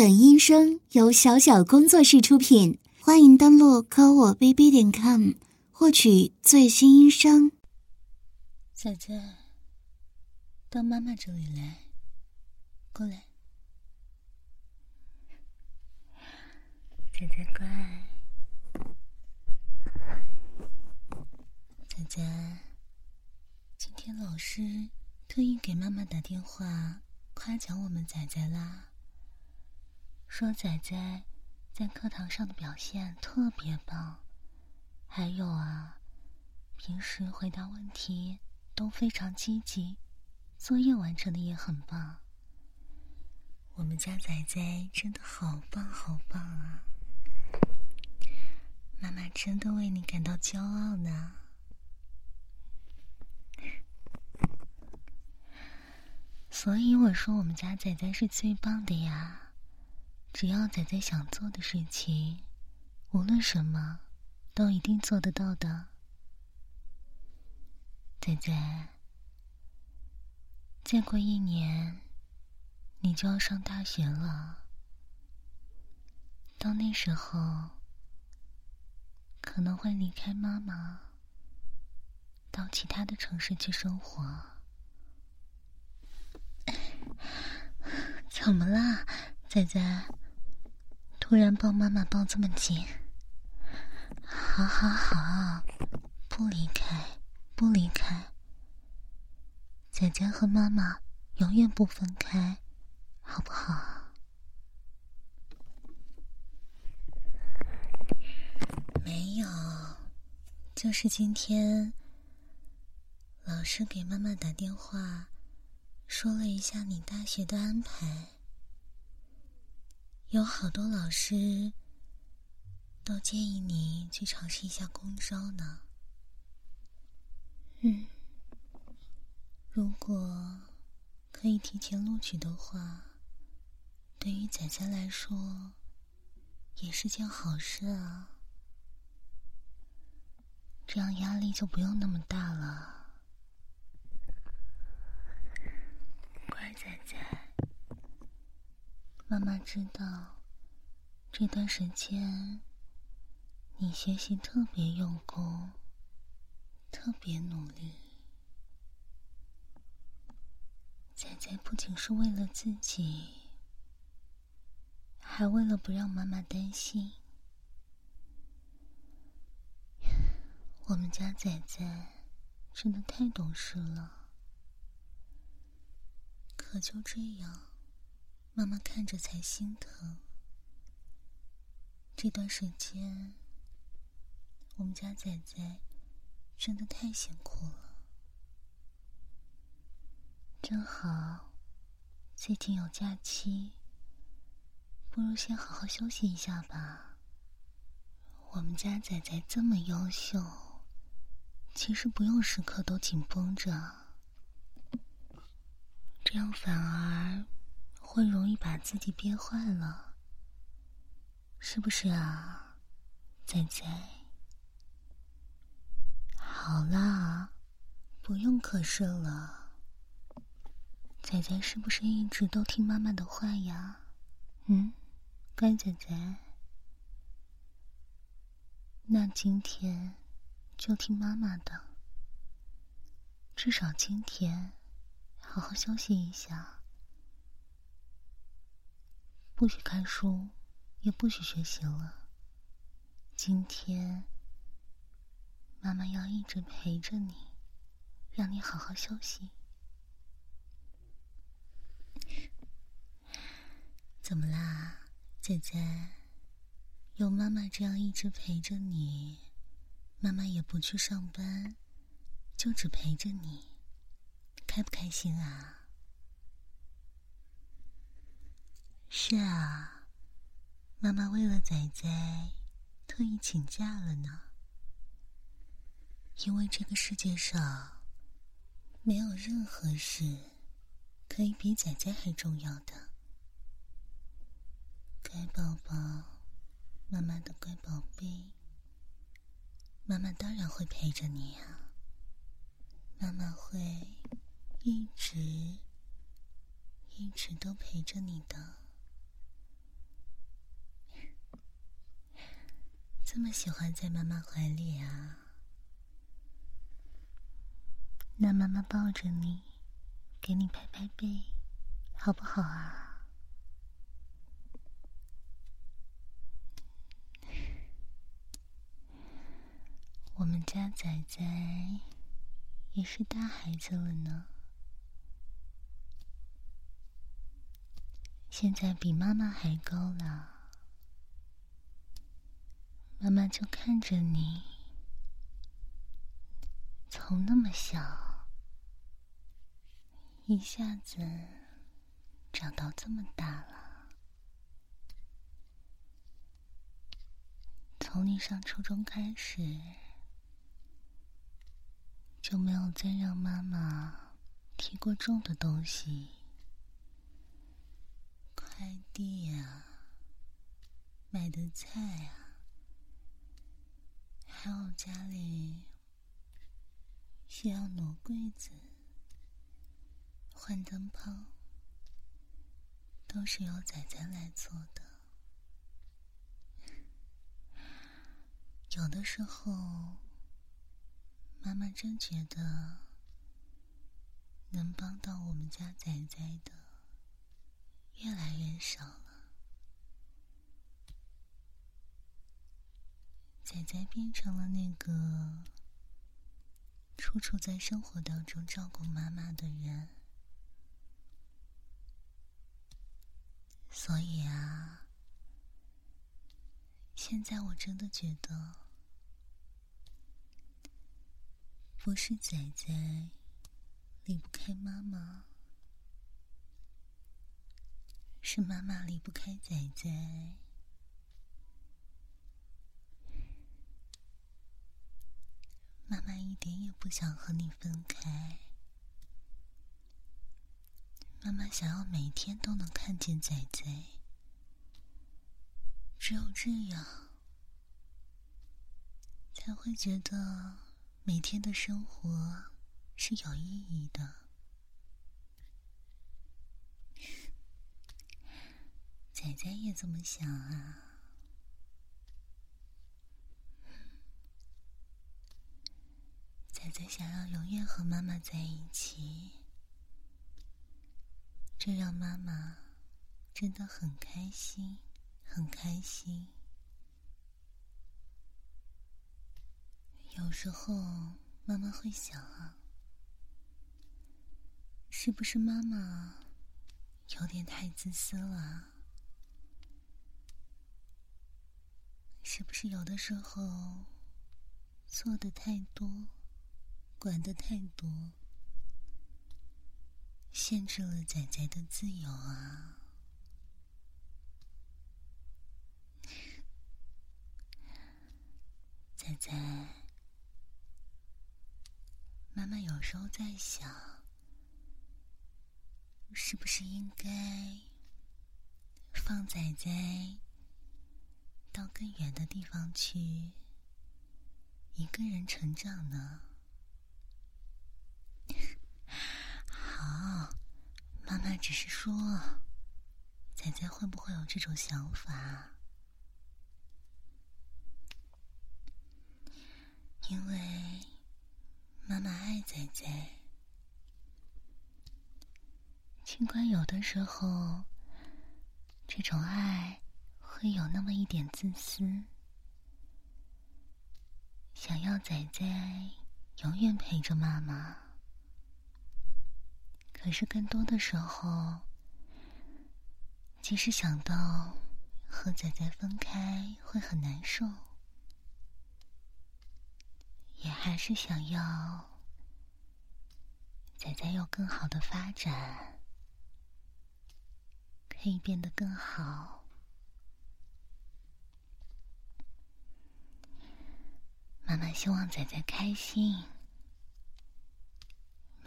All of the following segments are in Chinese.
本音声由小小工作室出品，欢迎登录科我 bb 点 com 获取最新音声。仔仔，到妈妈这里来，过来。仔仔乖，仔仔，今天老师特意给妈妈打电话，夸奖我们仔仔啦。说仔仔在课堂上的表现特别棒，还有啊，平时回答问题都非常积极，作业完成的也很棒。我们家仔仔真的好棒好棒啊！妈妈真的为你感到骄傲呢。所以我说我们家仔仔是最棒的呀。只要仔仔想做的事情，无论什么，都一定做得到的。仔仔，再过一年，你就要上大学了。到那时候，可能会离开妈妈，到其他的城市去生活。怎么了，仔仔？突然抱妈妈抱这么紧，好好好，不离开，不离开。姐姐和妈妈永远不分开，好不好？没有，就是今天，老师给妈妈打电话，说了一下你大学的安排。有好多老师都建议你去尝试一下公招呢。嗯，如果可以提前录取的话，对于仔仔来说也是件好事啊。这样压力就不用那么大了。乖仔仔。妈妈知道，这段时间你学习特别用功，特别努力。仔仔不仅是为了自己，还为了不让妈妈担心。我们家仔仔真的太懂事了，可就这样。妈妈看着才心疼。这段时间，我们家仔仔真的太辛苦了。正好最近有假期，不如先好好休息一下吧。我们家仔仔这么优秀，其实不用时刻都紧绷着，这样反而……会容易把自己憋坏了，是不是啊，仔仔？好啦，不用可是了。仔仔是不是一直都听妈妈的话呀？嗯，乖仔仔。那今天就听妈妈的，至少今天好好休息一下。不许看书，也不许学习了。今天，妈妈要一直陪着你，让你好好休息。怎么啦，姐姐？有妈妈这样一直陪着你，妈妈也不去上班，就只陪着你，开不开心啊？是啊，妈妈为了仔仔，特意请假了呢。因为这个世界上，没有任何事可以比仔仔还重要的。乖宝宝，妈妈的乖宝贝，妈妈当然会陪着你呀。妈妈会一直、一直都陪着你的。这么喜欢在妈妈怀里啊？那妈妈抱着你，给你拍拍背，好不好啊？我们家仔仔也是大孩子了呢，现在比妈妈还高了。妈妈就看着你，从那么小，一下子长到这么大了。从你上初中开始，就没有再让妈妈提过重的东西，快递呀，买的菜啊。还有家里需要挪柜子、换灯泡，都是由仔仔来做的。有的时候，妈妈真觉得能帮到我们家仔仔的越来越少了。仔仔变成了那个处处在生活当中照顾妈妈的人，所以啊，现在我真的觉得，不是仔仔离不开妈妈，是妈妈离不开仔仔。妈妈一点也不想和你分开。妈妈想要每天都能看见仔仔，只有这样，才会觉得每天的生活是有意义的。仔仔也这么想啊。仔仔想要永远和妈妈在一起，这让妈妈真的很开心，很开心。有时候妈妈会想啊，是不是妈妈有点太自私了？是不是有的时候做的太多？管的太多，限制了仔仔的自由啊！仔仔，妈妈有时候在想，是不是应该放仔仔到更远的地方去，一个人成长呢？好，妈妈只是说，仔仔会不会有这种想法？因为妈妈爱仔仔，尽管有的时候，这种爱会有那么一点自私，想要仔仔永远陪着妈妈。可是，更多的时候，即使想到和仔仔分开会很难受，也还是想要仔仔有更好的发展，可以变得更好。妈妈希望仔仔开心。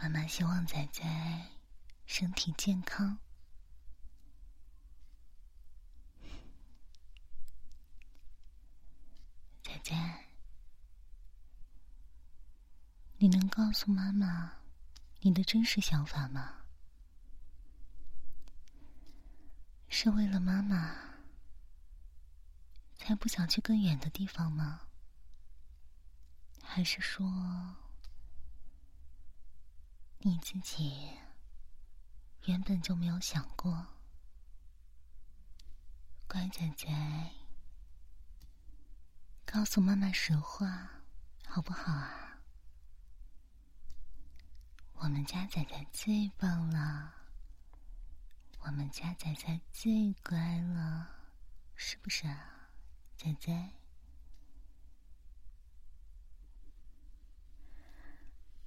妈妈希望仔仔身体健康。仔仔，你能告诉妈妈你的真实想法吗？是为了妈妈才不想去更远的地方吗？还是说你自己原本就没有想过？乖仔仔，告诉妈妈实话，好不好啊？我们家仔仔最棒了，我们家仔仔最乖了，是不是啊，仔仔？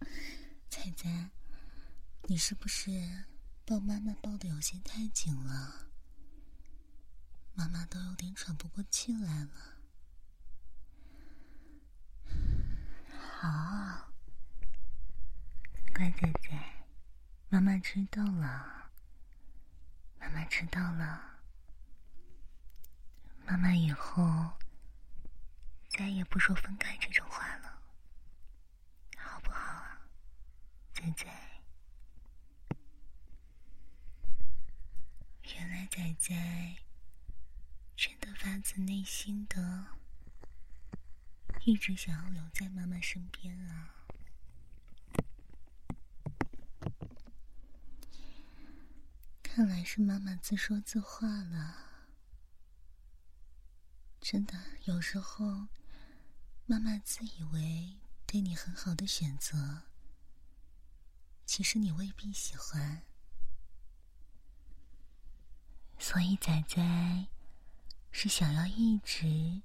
仔仔，你是不是抱妈妈抱的有些太紧了？妈妈都有点喘不过气来了。好，乖仔仔，妈妈知道了。妈妈知道了。妈妈以后再也不说分开这种话了，好不好啊，仔仔？原来仔仔。真的发自内心的，一直想要留在妈妈身边啊！看来是妈妈自说自话了。真的，有时候妈妈自以为对你很好的选择，其实你未必喜欢。所以仔仔。是想要一直、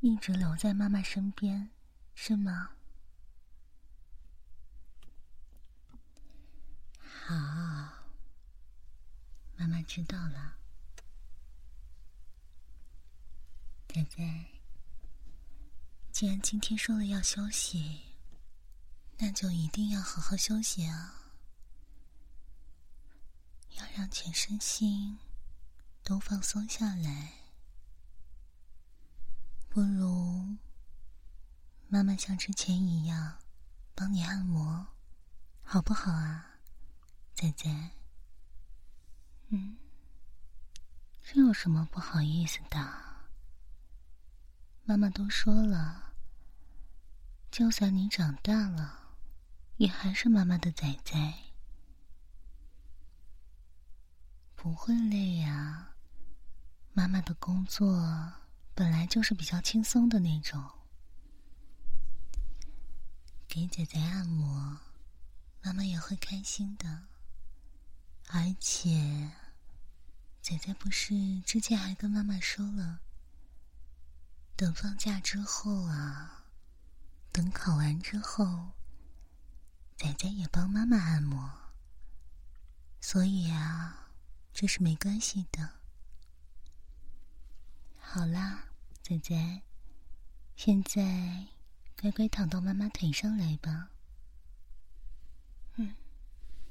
一直留在妈妈身边，是吗？好，妈妈知道了。仔仔，既然今天说了要休息，那就一定要好好休息啊！要让全身心。都放松下来，不如妈妈像之前一样帮你按摩，好不好啊，仔仔？嗯，这有什么不好意思的？妈妈都说了，就算你长大了，也还是妈妈的仔仔，不会累呀。妈妈的工作本来就是比较轻松的那种，给仔仔按摩，妈妈也会开心的。而且，仔仔不是之前还跟妈妈说了，等放假之后啊，等考完之后，仔仔也帮妈妈按摩。所以啊，这是没关系的。好啦，仔仔，现在乖乖躺到妈妈腿上来吧。嗯，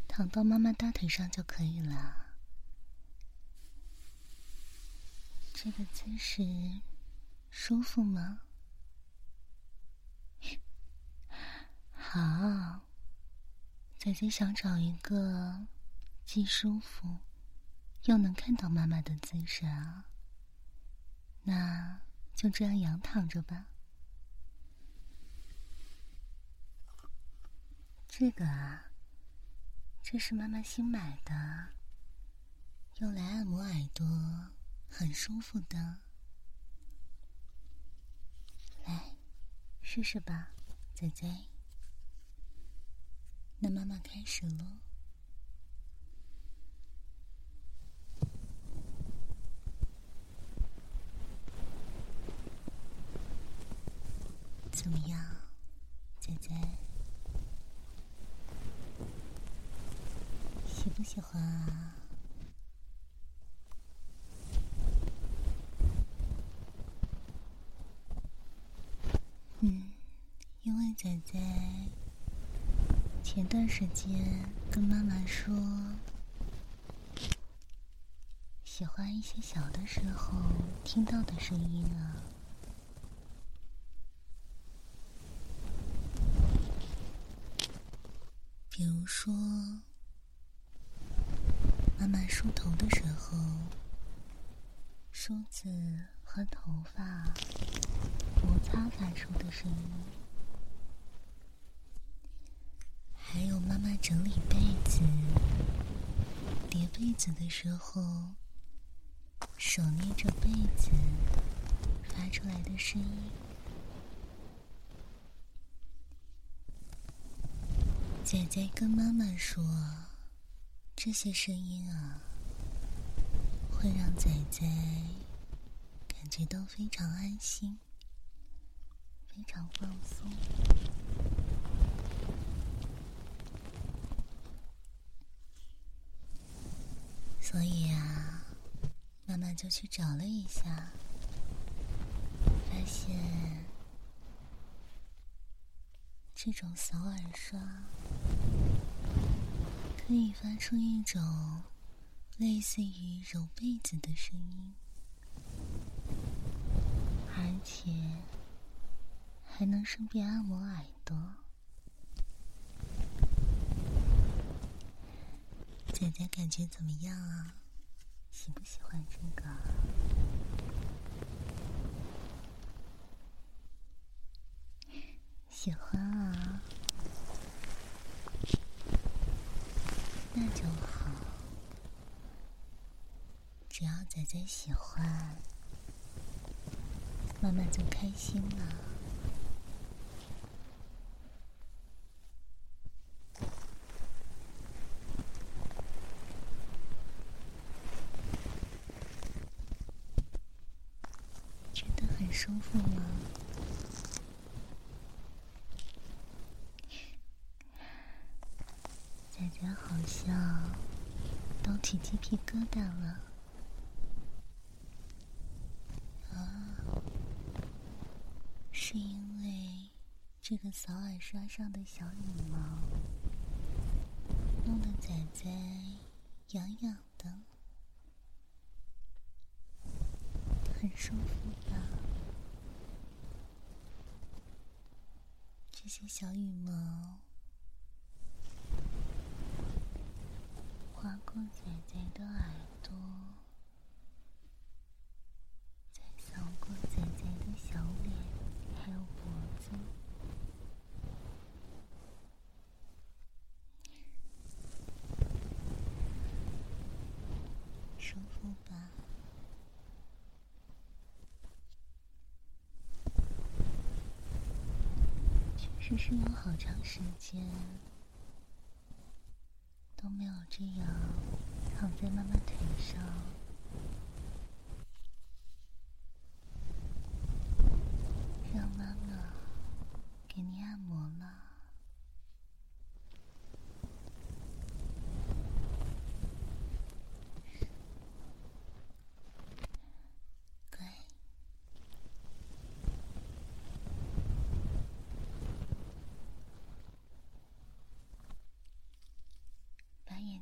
躺到妈妈大腿上就可以了。这个姿势舒服吗？好，仔仔想找一个既舒服又能看到妈妈的姿势啊。那就这样仰躺着吧。这个啊，这是妈妈新买的，用来按摩耳朵，很舒服的。来，试试吧，仔仔。那妈妈开始喽。怎么样，仔仔？喜不喜欢啊？嗯，因为仔仔前段时间跟妈妈说，喜欢一些小的时候听到的声音啊。比如说，妈妈梳头的时候，梳子和头发摩擦发出的声音，还有妈妈整理被子、叠被子的时候手捏着被子发出来的声音。仔仔跟妈妈说：“这些声音啊。”会让仔仔感觉到非常安心，非常放松，所以啊，妈妈就去找了一下，发现这种扫耳刷可以发出一种。类似于揉被子的声音，而且还能顺便按摩耳朵。姐姐感觉怎么样啊？喜不喜欢这个？喜欢啊，那就好。只要仔仔喜欢，妈妈就开心了。真的很舒服吗？仔仔好像都起鸡皮疙瘩了啊。是因为这个扫耳刷上的小羽毛，弄得仔仔痒痒的，很舒服吧？这些小羽毛划过仔仔的耳朵，再扫过仔仔的小脸。还有脖子，舒服吧？确实是有好长时间都没有这样躺在妈妈腿上。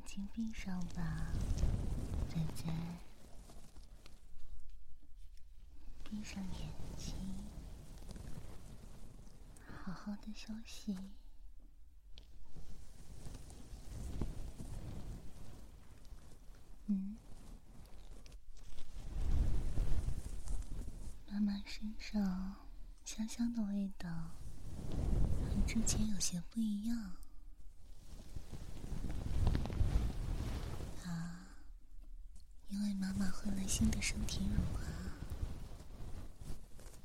请闭上吧，仔仔。闭上眼睛，好好的休息。嗯，妈妈身上香香的味道，和之前有些不一样。换了新的身体乳啊，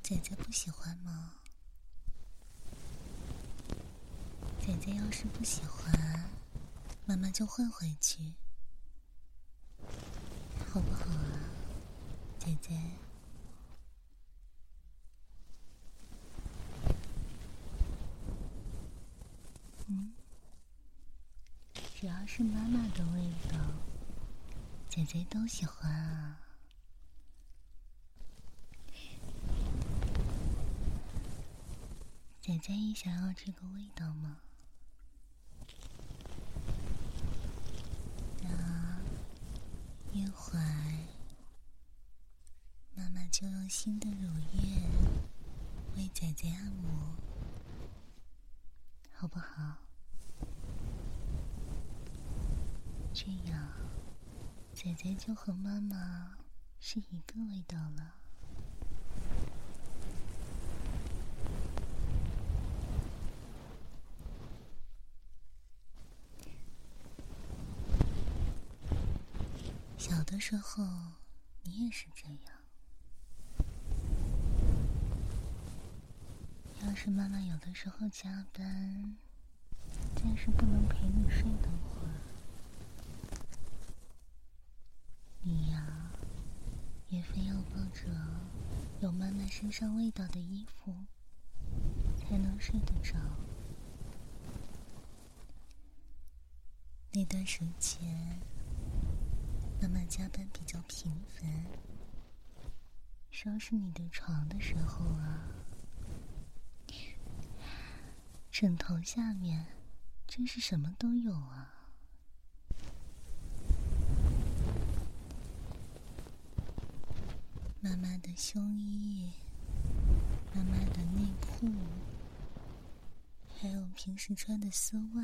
仔仔不喜欢吗？仔仔要是不喜欢，妈妈就换回去，好不好啊，仔仔？嗯，只要是妈妈的味道。仔仔都喜欢啊！仔仔也想要这个味道吗？那一会儿，妈妈就用新的乳液为仔仔按摩，好不好？这样。姐姐就和妈妈是一个味道了。小的时候你也是这样。要是妈妈有的时候加班，但是不能陪你睡的话。也非要抱着有妈妈身上味道的衣服才能睡得着。那段时间，妈妈加班比较频繁，收拾你的床的时候啊，枕头下面真是什么都有啊！妈妈的胸衣，妈妈的内裤，还有平时穿的丝袜。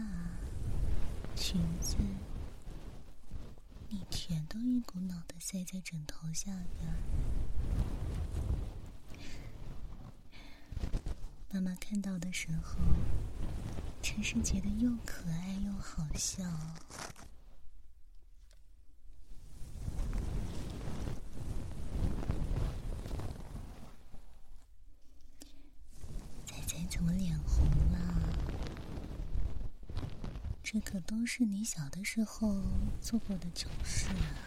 裙子，你全都一股脑的塞在枕头下边。妈妈看到的时候，真是觉得又可爱又好笑。仔仔怎么脸红了？这可都是你小的时候做过的糗事啊！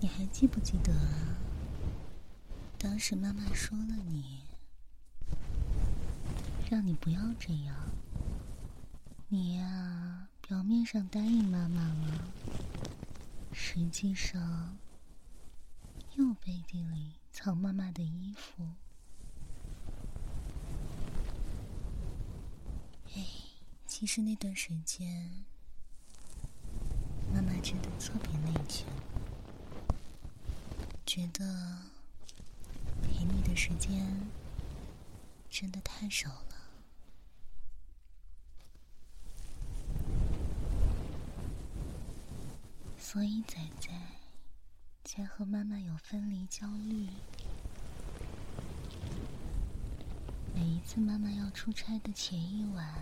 你还记不记得？当时妈妈说了你，让你不要这样。你呀，表面上答应妈妈了，实际上又背地里藏妈妈的衣服。哎其实那段时间，妈妈真的特别内疚，觉得陪你的时间真的太少了，所以仔仔才和妈妈有分离焦虑。每一次妈妈要出差的前一晚。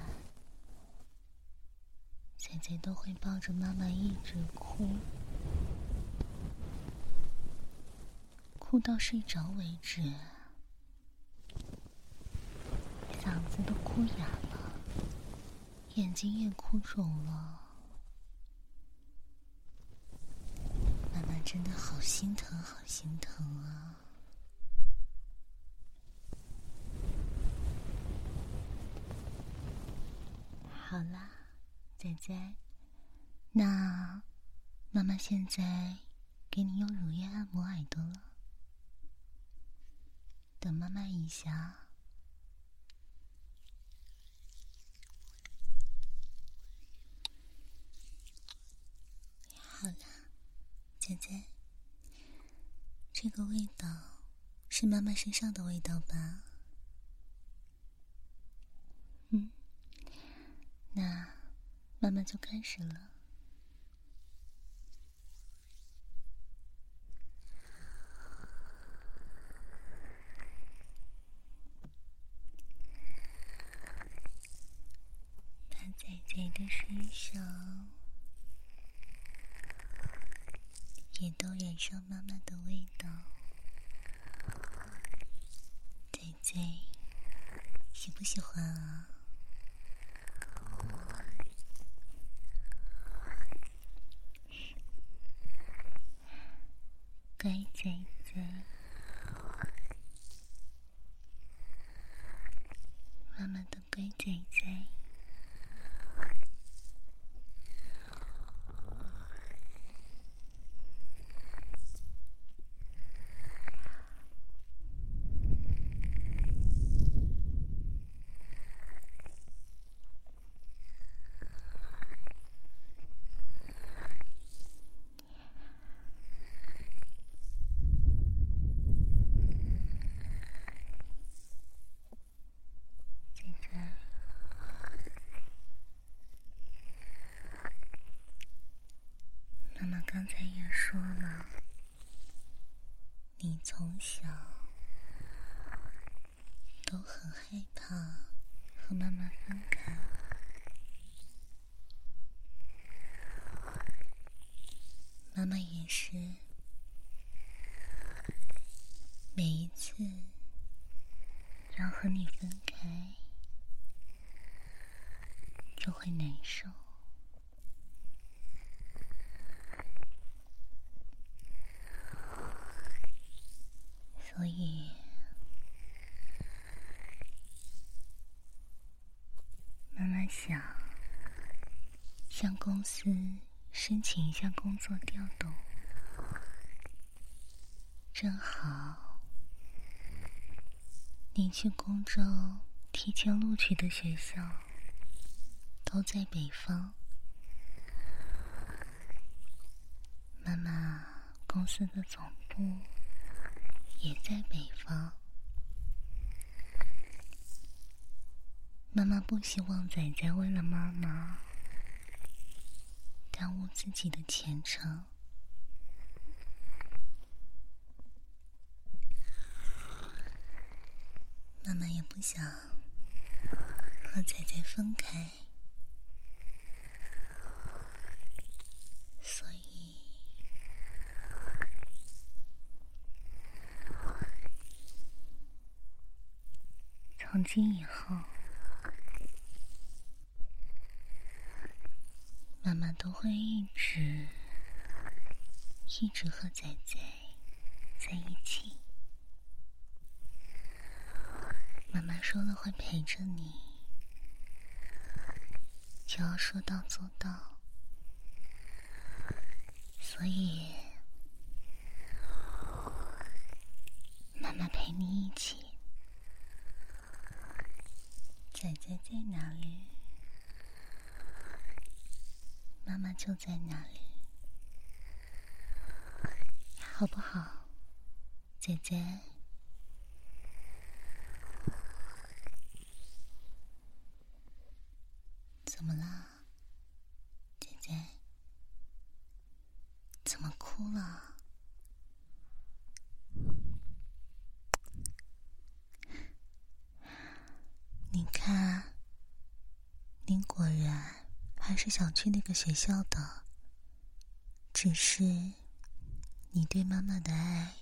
仔仔都会抱着妈妈一直哭，哭到睡着为止，嗓子都哭哑了，眼睛也哭肿了。妈妈真的好心疼，好心疼啊！好啦。仔仔，那妈妈现在给你用乳液按摩耳朵了。等妈妈一下。好了，仔仔，这个味道是妈妈身上的味道吧？嗯，那。慢慢就开始了。把仔仔的身上也都染上妈妈的味道。仔仔喜不喜欢啊？刚才也说了你从小都很害怕和妈妈分开妈妈也是每一次要和你分开就会难受。向公司申请一下工作调动，正好你去公州提前录取的学校都在北方，妈妈公司的总部。也在北方，妈妈不希望仔仔为了妈妈耽误自己的前程，妈妈也不想和仔仔分开。所以从今以后，妈妈都会一直一直和仔仔在一起。妈妈说了会陪着你，就要说到做到。所以，妈妈陪你一起。仔仔在哪里，妈妈就在那里，好不好？姐姐，怎么了？姐姐，怎么哭了？你看，你果然还是想去那个学校的，只是你对妈妈的爱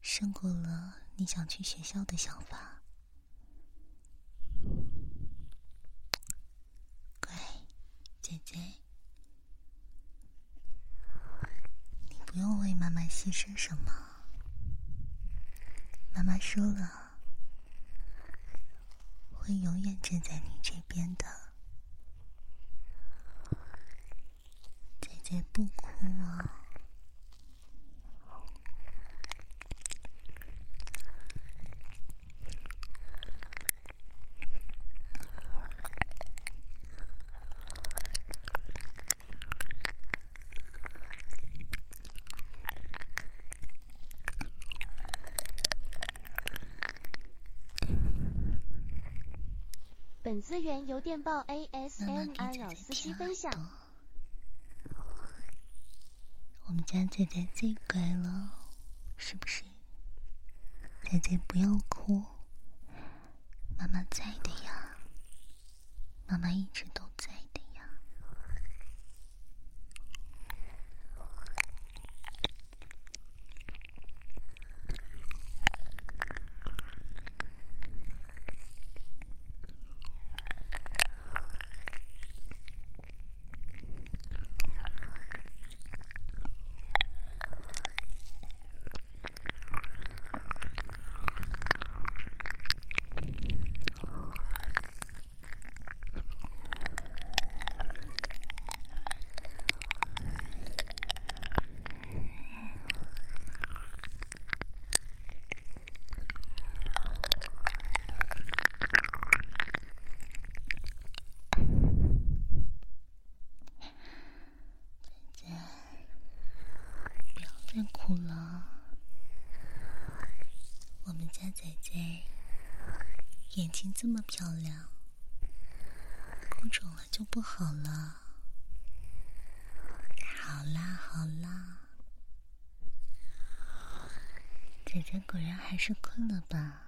胜过了你想去学校的想法。乖，姐姐，你不用为妈妈牺牲什么，妈妈说了。会永远站在你这边的，姐不哭啊。本资源由电报 ASMR 老司机分享。我们家姐姐最乖了，是不是？姐姐不要哭，妈妈在的呀，妈妈一直都在。太苦了，我们家仔仔眼睛这么漂亮，哭肿了就不好了。好啦好啦，姐姐果然还是困了吧？